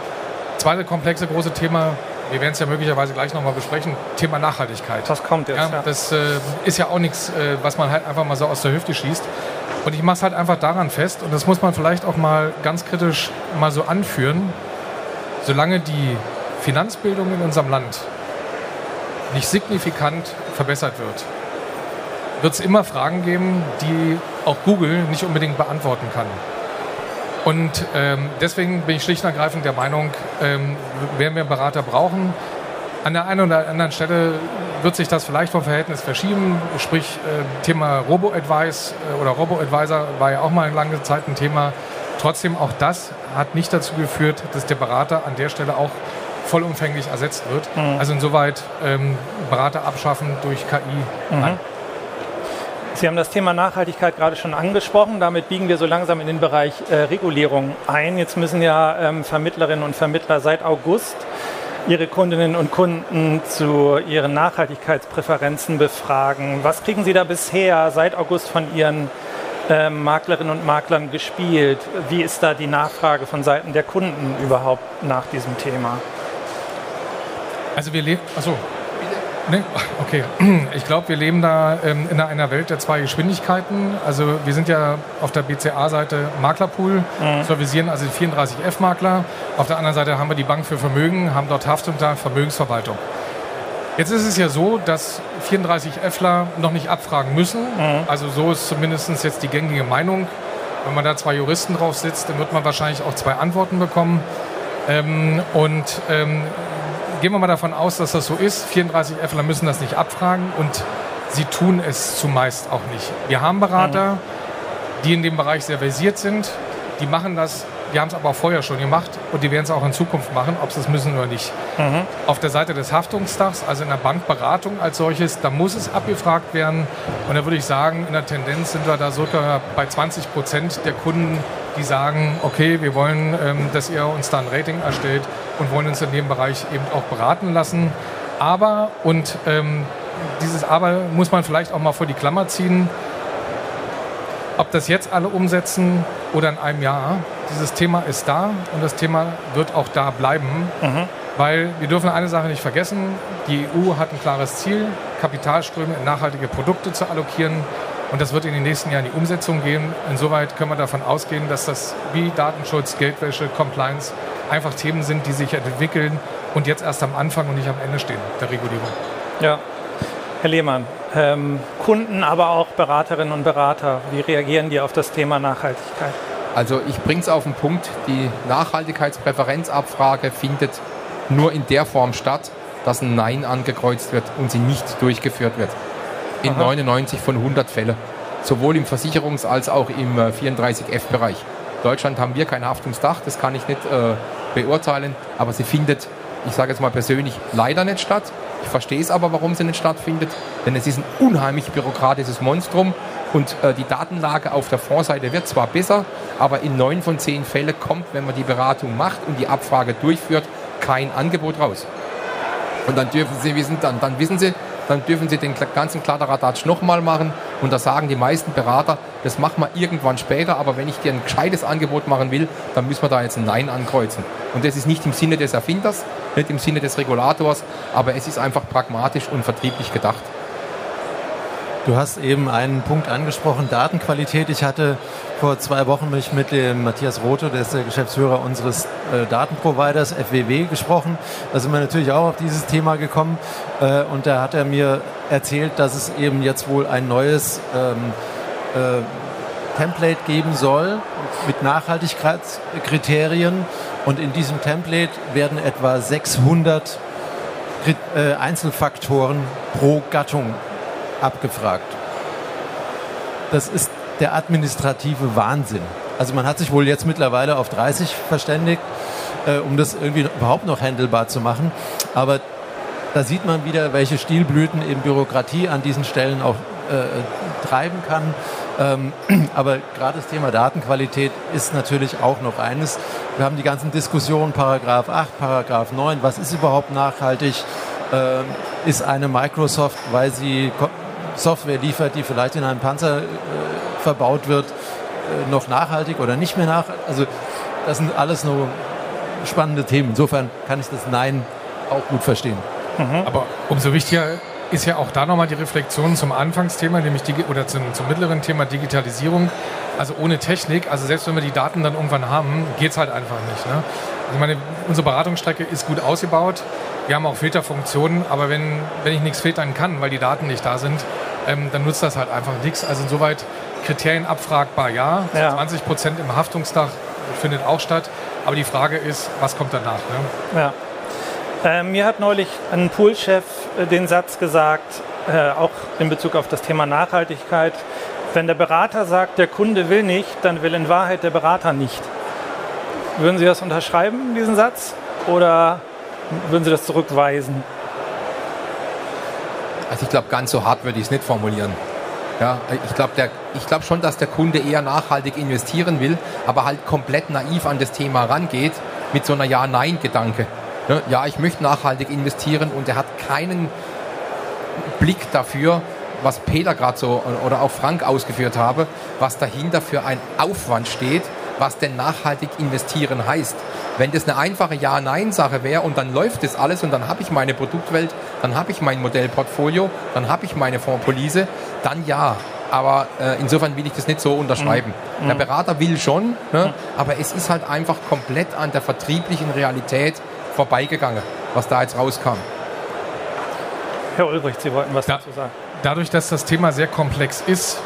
Zweite komplexe große Thema wir werden es ja möglicherweise gleich nochmal besprechen, Thema Nachhaltigkeit.
Das kommt jetzt. Ja,
ja. Das äh, ist ja auch nichts, äh, was man halt einfach mal so aus der Hüfte schießt. Und ich mache es halt einfach daran fest, und das muss man vielleicht auch mal ganz kritisch mal so anführen, solange die Finanzbildung in unserem Land nicht signifikant verbessert wird, wird es immer Fragen geben, die auch Google nicht unbedingt beantworten kann. Und ähm, deswegen bin ich schlicht und ergreifend der Meinung, ähm, werden wir Berater brauchen. An der einen oder anderen Stelle wird sich das vielleicht vom Verhältnis verschieben. Sprich, äh, Thema Robo-Advice äh, oder Robo-Advisor war ja auch mal lange Zeit ein Thema. Trotzdem, auch das hat nicht dazu geführt, dass der Berater an der Stelle auch vollumfänglich ersetzt wird. Mhm. Also insoweit ähm, Berater abschaffen durch KI. Mhm.
Sie haben das Thema Nachhaltigkeit gerade schon angesprochen. Damit biegen wir so langsam in den Bereich äh, Regulierung ein. Jetzt müssen ja ähm, Vermittlerinnen und Vermittler seit August ihre Kundinnen und Kunden zu ihren Nachhaltigkeitspräferenzen befragen. Was kriegen Sie da bisher seit August von Ihren ähm, Maklerinnen und Maklern gespielt? Wie ist da die Nachfrage von Seiten der Kunden überhaupt nach diesem Thema?
Also wir leben, also Nee, okay. Ich glaube, wir leben da ähm, in einer Welt der zwei Geschwindigkeiten. Also wir sind ja auf der BCA-Seite Maklerpool, mhm. servisieren also die 34F-Makler. Auf der anderen Seite haben wir die Bank für Vermögen, haben dort Haft und Vermögensverwaltung. Jetzt ist es ja so, dass 34Fler noch nicht abfragen müssen. Mhm. Also so ist zumindest jetzt die gängige Meinung. Wenn man da zwei Juristen drauf sitzt, dann wird man wahrscheinlich auch zwei Antworten bekommen. Ähm, und ähm, gehen wir mal davon aus, dass das so ist. 34 Fler müssen das nicht abfragen und sie tun es zumeist auch nicht. Wir haben Berater, die in dem Bereich sehr versiert sind, die machen das, die haben es aber auch vorher schon gemacht und die werden es auch in Zukunft machen, ob sie es müssen oder nicht. Mhm. Auf der Seite des Haftungsdachs, also in der Bankberatung als solches, da muss es abgefragt werden und da würde ich sagen, in der Tendenz sind wir da sogar bei 20 Prozent der Kunden, die sagen, okay, wir wollen, ähm, dass ihr uns da ein Rating erstellt und wollen uns in dem Bereich eben auch beraten lassen. Aber, und ähm, dieses Aber muss man vielleicht auch mal vor die Klammer ziehen, ob das jetzt alle umsetzen oder in einem Jahr, dieses Thema ist da und das Thema wird auch da bleiben. Mhm. Weil wir dürfen eine Sache nicht vergessen, die EU hat ein klares Ziel, Kapitalströme in nachhaltige Produkte zu allokieren. Und das wird in den nächsten Jahren die Umsetzung gehen. Insoweit können wir davon ausgehen, dass das wie Datenschutz, Geldwäsche, Compliance einfach Themen sind, die sich entwickeln und jetzt erst am Anfang und nicht am Ende stehen der Regulierung.
Ja. Herr Lehmann, ähm, Kunden, aber auch Beraterinnen und Berater, wie reagieren die auf das Thema Nachhaltigkeit?
Also ich bringe es auf den Punkt, die Nachhaltigkeitspräferenzabfrage findet nur in der Form statt, dass ein Nein angekreuzt wird und sie nicht durchgeführt wird. In Aha. 99 von 100 Fällen. Sowohl im Versicherungs- als auch im 34F-Bereich. In Deutschland haben wir kein Haftungsdach, das kann ich nicht äh, beurteilen, aber sie findet, ich sage jetzt mal persönlich, leider nicht statt. Ich verstehe es aber, warum sie nicht stattfindet, denn es ist ein unheimlich bürokratisches Monstrum und äh, die Datenlage auf der Fondsseite wird zwar besser, aber in neun von zehn Fällen kommt, wenn man die Beratung macht und die Abfrage durchführt, kein Angebot raus. Und dann dürfen Sie wissen, dann, dann wissen Sie, dann dürfen Sie den ganzen Kladderadatsch nochmal machen. Und da sagen die meisten Berater, das machen wir irgendwann später, aber wenn ich dir ein gescheites Angebot machen will, dann müssen wir da jetzt ein Nein ankreuzen. Und das ist nicht im Sinne des Erfinders, nicht im Sinne des Regulators, aber es ist einfach pragmatisch und vertrieblich gedacht.
Du hast eben einen Punkt angesprochen, Datenqualität. Ich hatte vor zwei Wochen mich mit dem Matthias Rote, der ist der Geschäftsführer unseres äh, Datenproviders FWW, gesprochen. Da sind wir natürlich auch auf dieses Thema gekommen. Äh, und da hat er mir erzählt, dass es eben jetzt wohl ein neues ähm, äh, Template geben soll mit Nachhaltigkeitskriterien. Und in diesem Template werden etwa 600 äh, Einzelfaktoren pro Gattung abgefragt. Das ist der administrative Wahnsinn. Also man hat sich wohl jetzt mittlerweile auf 30 verständigt, äh, um das irgendwie überhaupt noch handelbar zu machen. Aber da sieht man wieder, welche Stilblüten eben Bürokratie an diesen Stellen auch äh, treiben kann. Ähm, aber gerade das Thema Datenqualität ist natürlich auch noch eines. Wir haben die ganzen Diskussionen, Paragraph 8, Paragraph 9, was ist überhaupt nachhaltig? Ähm, ist eine Microsoft, weil sie Software liefert, die vielleicht in einem Panzer äh, verbaut wird, äh, noch nachhaltig oder nicht mehr nachhaltig. Also das sind alles nur spannende Themen. Insofern kann ich das Nein auch gut verstehen.
Mhm. Aber umso wichtiger ist ja auch da nochmal die Reflexion zum Anfangsthema, nämlich die, oder zum, zum mittleren Thema Digitalisierung. Also ohne Technik, also selbst wenn wir die Daten dann irgendwann haben, geht es halt einfach nicht. Ne? Also ich meine, unsere Beratungsstrecke ist gut ausgebaut. Wir haben auch Filterfunktionen, aber wenn, wenn ich nichts filtern kann, weil die Daten nicht da sind, ähm, dann nutzt das halt einfach nichts. Also insoweit Kriterien abfragbar, ja. ja. 20 Prozent im Haftungsdach findet auch statt. Aber die Frage ist, was kommt danach? Ne?
Ja. Äh, mir hat neulich ein Poolchef äh, den Satz gesagt, äh, auch in Bezug auf das Thema Nachhaltigkeit, wenn der Berater sagt, der Kunde will nicht, dann will in Wahrheit der Berater nicht. Würden Sie das unterschreiben, diesen Satz? Oder würden Sie das zurückweisen?
Also ich glaube, ganz so hart würde ich es nicht formulieren. Ja, ich glaube glaub schon, dass der Kunde eher nachhaltig investieren will, aber halt komplett naiv an das Thema rangeht mit so einer Ja-Nein-Gedanke. Ja, ich möchte nachhaltig investieren und er hat keinen Blick dafür, was Peter gerade so oder auch Frank ausgeführt habe, was dahinter für ein Aufwand steht, was denn nachhaltig investieren heißt. Wenn das eine einfache Ja-Nein-Sache wäre und dann läuft das alles und dann habe ich meine Produktwelt, dann habe ich mein Modellportfolio, dann habe ich meine Fondspolice, dann ja. Aber äh, insofern will ich das nicht so unterschreiben. Mhm. Der Berater will schon, ne, mhm. aber es ist halt einfach komplett an der vertrieblichen Realität vorbeigegangen, was da jetzt rauskam.
Herr Ulbricht, Sie wollten was da, dazu sagen.
Dadurch, dass das Thema sehr komplex ist,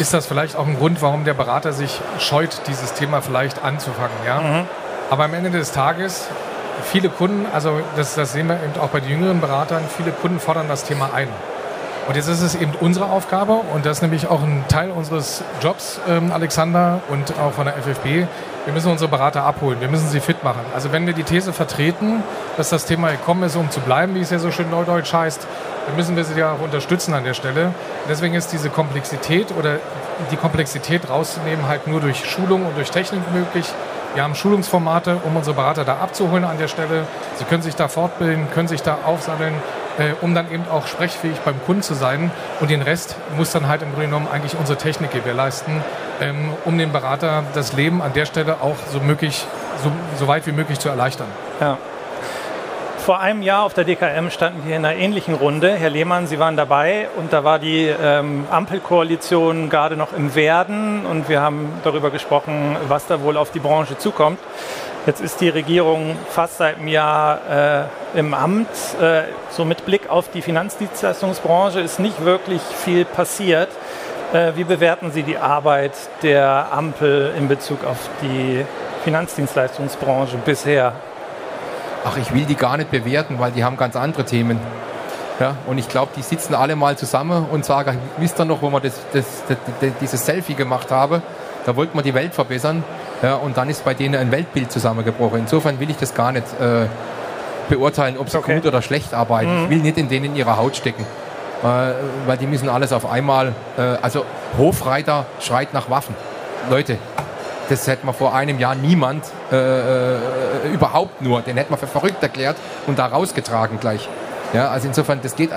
ist das vielleicht auch ein Grund, warum der Berater sich scheut, dieses Thema vielleicht anzufangen. Ja? Mhm. Aber am Ende des Tages, viele Kunden, also das, das sehen wir eben auch bei den jüngeren Beratern, viele Kunden fordern das Thema ein. Und jetzt ist es eben unsere Aufgabe und das ist nämlich auch ein Teil unseres Jobs, ähm, Alexander, und auch von der FFB. Wir müssen unsere Berater abholen, wir müssen sie fit machen. Also wenn wir die These vertreten, dass das Thema gekommen ist, um zu bleiben, wie es ja so schön neudeutsch heißt, dann müssen wir sie ja auch unterstützen an der Stelle. Deswegen ist diese Komplexität oder die Komplexität rauszunehmen halt nur durch Schulung und durch Technik möglich. Wir haben Schulungsformate, um unsere Berater da abzuholen an der Stelle. Sie können sich da fortbilden, können sich da aufsammeln, äh, um dann eben auch sprechfähig beim Kunden zu sein. Und den Rest muss dann halt im Grunde genommen eigentlich unsere Technik gewährleisten, ähm, um dem Berater das Leben an der Stelle auch so, möglich, so, so weit wie möglich zu erleichtern.
Ja. Vor einem Jahr auf der DKM standen wir in einer ähnlichen Runde. Herr Lehmann, Sie waren dabei und da war die ähm, Ampelkoalition gerade noch im Werden und wir haben darüber gesprochen, was da wohl auf die Branche zukommt. Jetzt ist die Regierung fast seit einem Jahr äh, im Amt. Äh, so mit Blick auf die Finanzdienstleistungsbranche ist nicht wirklich viel passiert. Äh, wie bewerten Sie die Arbeit der Ampel in Bezug auf die Finanzdienstleistungsbranche bisher?
Ach, ich will die gar nicht bewerten, weil die haben ganz andere Themen. Ja, und ich glaube, die sitzen alle mal zusammen und sagen, wisst ihr noch, wo wir das, das, das, dieses Selfie gemacht haben? Da wollten wir die Welt verbessern. Ja, und dann ist bei denen ein Weltbild zusammengebrochen. Insofern will ich das gar nicht äh, beurteilen, ob sie okay. gut oder schlecht arbeiten. Mhm. Ich will nicht in denen in ihrer Haut stecken. Äh, weil die müssen alles auf einmal. Äh, also Hofreiter schreit nach Waffen. Leute, das hätte man vor einem Jahr niemand äh, äh, überhaupt nur, den hätte man für verrückt erklärt und da rausgetragen gleich. Ja, also insofern, das geht, äh,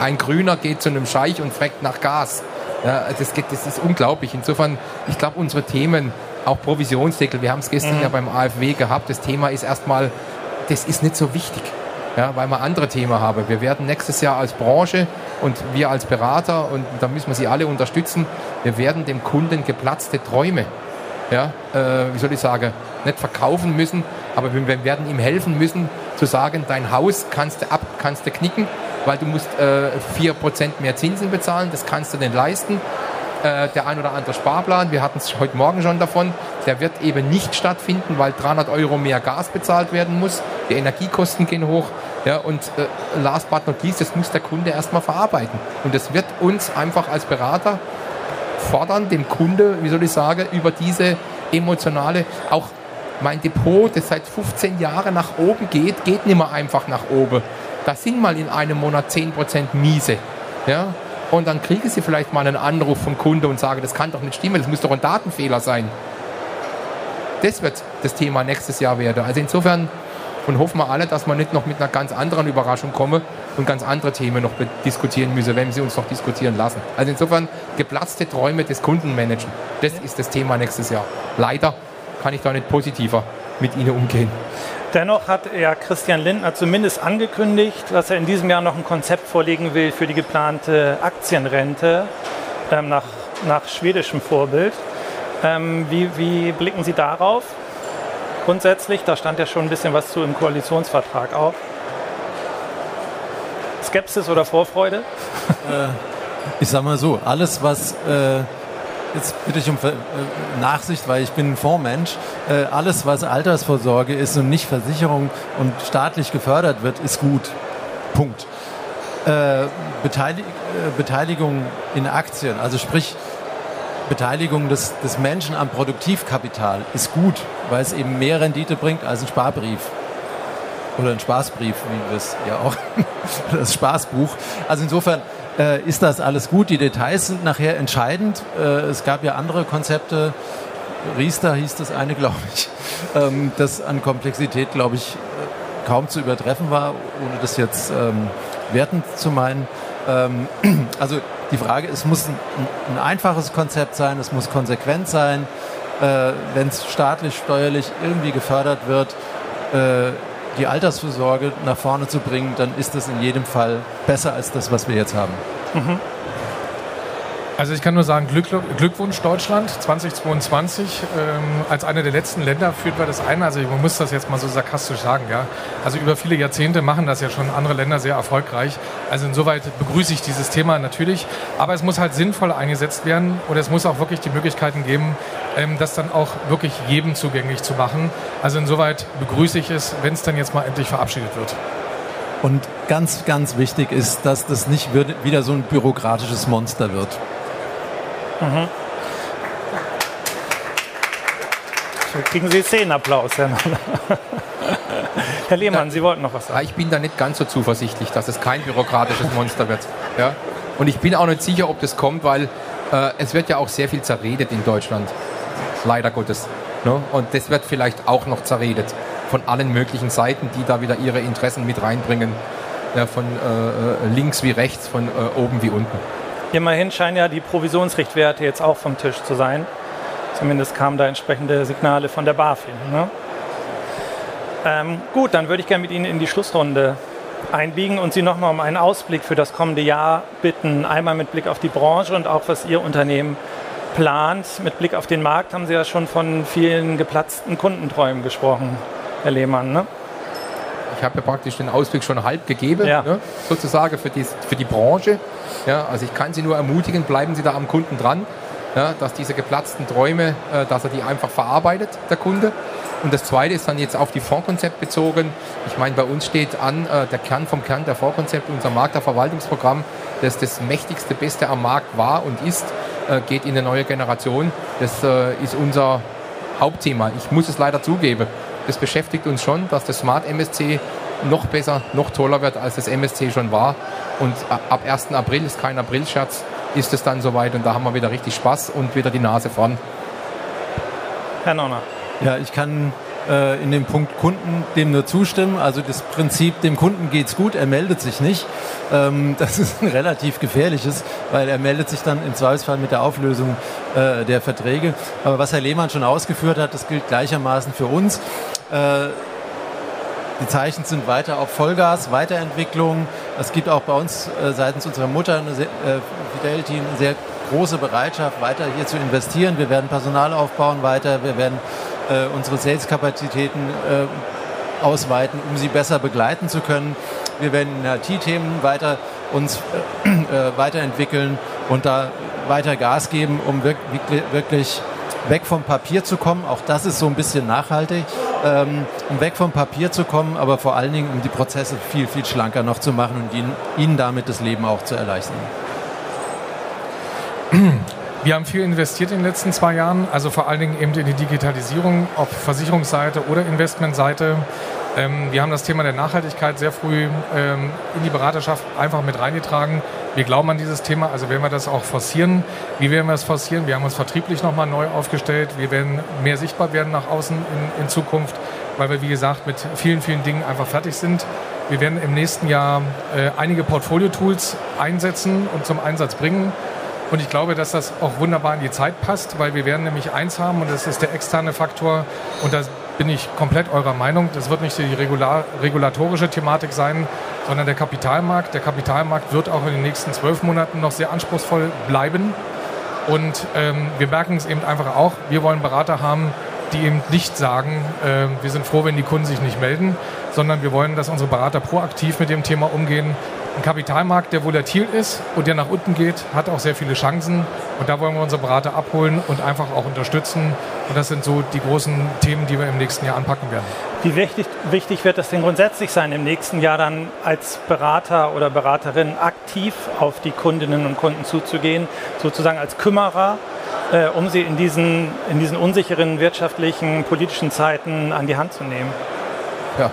ein Grüner geht zu einem Scheich und fragt nach Gas. Ja, das, geht, das ist unglaublich. Insofern, ich glaube, unsere Themen, auch Provisionsdeckel, wir haben es gestern mhm. ja beim AfW gehabt, das Thema ist erstmal, das ist nicht so wichtig, ja, weil wir andere Themen haben. Wir werden nächstes Jahr als Branche und wir als Berater, und da müssen wir sie alle unterstützen, wir werden dem Kunden geplatzte Träume, ja, äh, wie soll ich sagen, nicht verkaufen müssen, aber wir werden ihm helfen müssen, zu sagen, dein Haus kannst du ab, kannst du knicken, weil du musst äh, 4% mehr Zinsen bezahlen, das kannst du nicht leisten. Äh, der ein oder andere Sparplan, wir hatten es heute Morgen schon davon, der wird eben nicht stattfinden, weil 300 Euro mehr Gas bezahlt werden muss, die Energiekosten gehen hoch. Ja, und äh, last but not least, das muss der Kunde erstmal verarbeiten. Und das wird uns einfach als Berater fordern, dem Kunde, wie soll ich sagen, über diese emotionale, auch mein Depot, das seit 15 Jahren nach oben geht, geht nicht mehr einfach nach oben. Da sind mal in einem Monat 10% miese. Ja? Und dann kriegen sie vielleicht mal einen Anruf vom Kunde und sagen, das kann doch nicht stimmen, das muss doch ein Datenfehler sein. Das wird das Thema nächstes Jahr werden. Also insofern und hoffen wir alle, dass wir nicht noch mit einer ganz anderen Überraschung kommen und ganz andere Themen noch diskutieren müssen, wenn sie uns noch diskutieren lassen. Also insofern geplatzte Träume des Kunden managen. Das ist das Thema nächstes Jahr. Leider kann ich da nicht positiver mit Ihnen umgehen.
Dennoch hat er Christian Lindner zumindest angekündigt, dass er in diesem Jahr noch ein Konzept vorlegen will für die geplante Aktienrente ähm, nach, nach schwedischem Vorbild. Ähm, wie, wie blicken Sie darauf? Grundsätzlich, da stand ja schon ein bisschen was zu im Koalitionsvertrag auch. Skepsis oder Vorfreude?
Äh, ich sag mal so, alles was äh, jetzt bitte ich um äh, Nachsicht, weil ich bin ein Fondsmensch. Äh, alles, was Altersvorsorge ist und nicht Versicherung und staatlich gefördert wird, ist gut. Punkt. Äh, Beteilig Beteiligung in Aktien, also sprich Beteiligung des, des Menschen am Produktivkapital, ist gut, weil es eben mehr Rendite bringt als ein Sparbrief. Oder ein Spaßbrief, wie wir es ja auch, das Spaßbuch. Also insofern, äh, ist das alles gut. Die Details sind nachher entscheidend. Äh, es gab ja andere Konzepte. Riester hieß das eine, glaube ich, ähm, das an Komplexität, glaube ich, äh, kaum zu übertreffen war, ohne das jetzt ähm, wertend zu meinen. Ähm, also die Frage, es muss ein, ein, einfaches Konzept sein, es muss konsequent sein. Äh, Wenn es staatlich, steuerlich irgendwie gefördert wird, äh, die Altersvorsorge nach vorne zu bringen, dann ist das in jedem Fall besser als das, was wir jetzt haben. Mhm.
Also ich kann nur sagen, Glück, Glückwunsch Deutschland 2022. Ähm, als eine der letzten Länder führt wir das ein. Also man muss das jetzt mal so sarkastisch sagen. Ja. Also über viele Jahrzehnte machen das ja schon andere Länder sehr erfolgreich. Also insoweit begrüße ich dieses Thema natürlich. Aber es muss halt sinnvoll eingesetzt werden und es muss auch wirklich die Möglichkeiten geben, ähm, das dann auch wirklich jedem zugänglich zu machen. Also insoweit begrüße ich es, wenn es dann jetzt mal endlich verabschiedet wird.
Und ganz, ganz wichtig ist, dass das nicht wieder so ein bürokratisches Monster wird. Mhm.
So kriegen Sie Szenenapplaus, Herr Herr Lehmann, ja, Sie wollten noch was sagen.
Ich bin da nicht ganz so zuversichtlich, dass es kein bürokratisches Monster wird. Ja? Und ich bin auch nicht sicher, ob das kommt, weil äh, es wird ja auch sehr viel zerredet in Deutschland. Leider Gottes. Ne? Und das wird vielleicht auch noch zerredet von allen möglichen Seiten, die da wieder ihre Interessen mit reinbringen. Ja, von äh, äh links wie rechts, von äh, oben wie unten.
Immerhin scheinen ja die Provisionsrichtwerte jetzt auch vom Tisch zu sein. Zumindest kamen da entsprechende Signale von der BaFin. Ne? Ähm, gut, dann würde ich gerne mit Ihnen in die Schlussrunde einbiegen und Sie nochmal um einen Ausblick für das kommende Jahr bitten. Einmal mit Blick auf die Branche und auch was Ihr Unternehmen plant. Mit Blick auf den Markt haben Sie ja schon von vielen geplatzten Kundenträumen gesprochen, Herr Lehmann. Ne?
Ich habe ja praktisch den Ausblick schon halb gegeben, ja. ne, sozusagen für die, für die Branche. Ja, also ich kann Sie nur ermutigen, bleiben Sie da am Kunden dran, ja, dass diese geplatzten Träume, äh, dass er die einfach verarbeitet, der Kunde. Und das Zweite ist dann jetzt auf die Fondskonzept bezogen. Ich meine, bei uns steht an, äh, der Kern vom Kern der Fondskonzept, unser Marktverwaltungsprogramm, das das mächtigste, beste am Markt war und ist, äh, geht in eine neue Generation. Das äh, ist unser Hauptthema. Ich muss es leider zugeben. Das beschäftigt uns schon, dass das Smart MSC noch besser, noch toller wird, als das MSC schon war. Und ab 1. April ist kein Aprilscherz, ist es dann soweit und da haben wir wieder richtig Spaß und wieder die Nase vorn.
Herr Nonner.
Ja, ich kann äh, in dem Punkt Kunden dem nur zustimmen. Also das Prinzip, dem Kunden geht's gut, er meldet sich nicht. Ähm, das ist ein relativ gefährliches, weil er meldet sich dann im Zweifelsfall mit der Auflösung äh, der Verträge. Aber was Herr Lehmann schon ausgeführt hat, das gilt gleichermaßen für uns. Äh, die Zeichen sind weiter auf Vollgas, Weiterentwicklung. Es gibt auch bei uns äh, seitens unserer Mutter eine sehr, äh, Fidelity eine sehr große Bereitschaft, weiter hier zu investieren. Wir werden Personal aufbauen weiter, wir werden äh, unsere Sales-Kapazitäten äh, ausweiten, um sie besser begleiten zu können. Wir werden in IT-Themen weiter uns äh, äh, weiterentwickeln und da weiter Gas geben, um wirklich, wirklich weg vom Papier zu kommen. Auch das ist so ein bisschen nachhaltig, ähm, um weg vom Papier zu kommen, aber vor allen Dingen, um die Prozesse viel, viel schlanker noch zu machen und ihnen, ihnen damit das Leben auch zu erleichtern.
Wir haben viel investiert in den letzten zwei Jahren, also vor allen Dingen eben in die Digitalisierung auf Versicherungsseite oder Investmentseite. Ähm, wir haben das Thema der Nachhaltigkeit sehr früh ähm, in die Beraterschaft einfach mit reingetragen. Wir glauben an dieses Thema, also werden wir das auch forcieren. Wie werden wir es forcieren? Wir haben uns vertrieblich nochmal neu aufgestellt. Wir werden mehr sichtbar werden nach außen in, in Zukunft, weil wir, wie gesagt, mit vielen, vielen Dingen einfach fertig sind. Wir werden im nächsten Jahr äh, einige Portfolio-Tools einsetzen und zum Einsatz bringen. Und ich glaube, dass das auch wunderbar in die Zeit passt, weil wir werden nämlich eins haben und das ist der externe Faktor. Und da bin ich komplett eurer Meinung. Das wird nicht die regular, regulatorische Thematik sein, sondern der Kapitalmarkt. Der Kapitalmarkt wird auch in den nächsten zwölf Monaten noch sehr anspruchsvoll bleiben. Und ähm, wir merken es eben einfach auch, wir wollen Berater haben, die eben nicht sagen, äh, wir sind froh, wenn die Kunden sich nicht melden, sondern wir wollen, dass unsere Berater proaktiv mit dem Thema umgehen ein Kapitalmarkt, der volatil ist und der nach unten geht, hat auch sehr viele Chancen. Und da wollen wir unsere Berater abholen und einfach auch unterstützen. Und das sind so die großen Themen, die wir im nächsten Jahr anpacken werden.
Wie wichtig, wichtig wird es denn grundsätzlich sein, im nächsten Jahr dann als Berater oder Beraterin aktiv auf die Kundinnen und Kunden zuzugehen, sozusagen als Kümmerer, äh, um sie in diesen, in diesen unsicheren wirtschaftlichen, politischen Zeiten an die Hand zu nehmen?
Ja,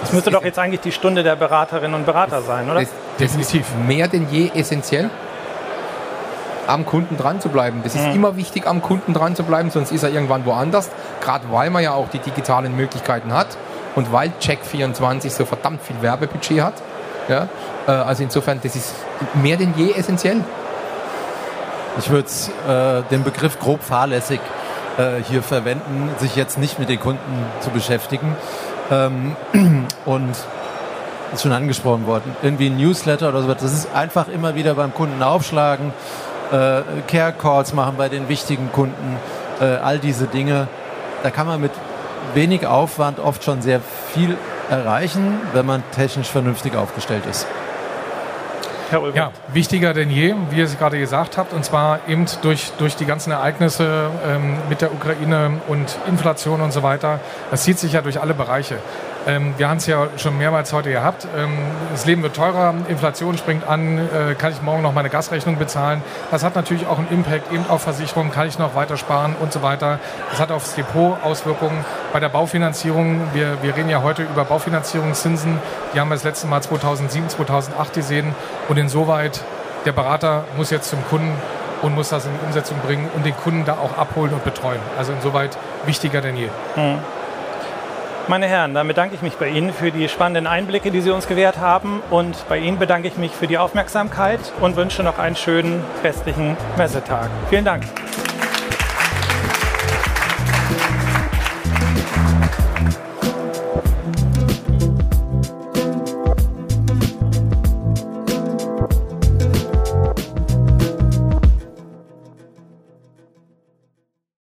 das müsste doch jetzt eigentlich die Stunde der Beraterinnen und Berater sein, oder? Das,
definitiv. Mehr denn je essentiell, am Kunden dran zu bleiben. Das ist mhm. immer wichtig, am Kunden dran zu bleiben, sonst ist er irgendwann woanders. Gerade weil man ja auch die digitalen Möglichkeiten hat und weil Check24 so verdammt viel Werbebudget hat. Ja? Äh, also insofern, das ist mehr denn je essentiell.
Ich würde äh, den Begriff grob fahrlässig äh, hier verwenden, sich jetzt nicht mit den Kunden zu beschäftigen. Ähm, und ist schon angesprochen worden, irgendwie ein Newsletter oder so. Das ist einfach immer wieder beim Kunden aufschlagen, äh, Care Calls machen bei den wichtigen Kunden, äh, all diese Dinge. Da kann man mit wenig Aufwand oft schon sehr viel erreichen, wenn man technisch vernünftig aufgestellt ist.
Herr Ulbert. Ja, wichtiger denn je, wie ihr es gerade gesagt habt, und zwar eben durch, durch die ganzen Ereignisse ähm, mit der Ukraine und Inflation und so weiter. Das zieht sich ja durch alle Bereiche. Ähm, wir haben es ja schon mehrmals heute gehabt. Ähm, das Leben wird teurer, Inflation springt an, äh, kann ich morgen noch meine Gasrechnung bezahlen. Das hat natürlich auch einen Impact eben auf Versicherungen, kann ich noch weiter sparen und so weiter. Das hat aufs Depot Auswirkungen. Bei der Baufinanzierung, wir, wir reden ja heute über Baufinanzierungszinsen, die haben wir das letzte Mal 2007, 2008 gesehen und insoweit der Berater muss jetzt zum Kunden und muss das in die Umsetzung bringen und den Kunden da auch abholen und betreuen. Also insoweit wichtiger denn je. Mhm.
Meine Herren, dann bedanke ich mich bei Ihnen für die spannenden Einblicke, die Sie uns gewährt haben. Und bei Ihnen bedanke ich mich für die Aufmerksamkeit und wünsche noch einen schönen restlichen Messetag. Vielen Dank.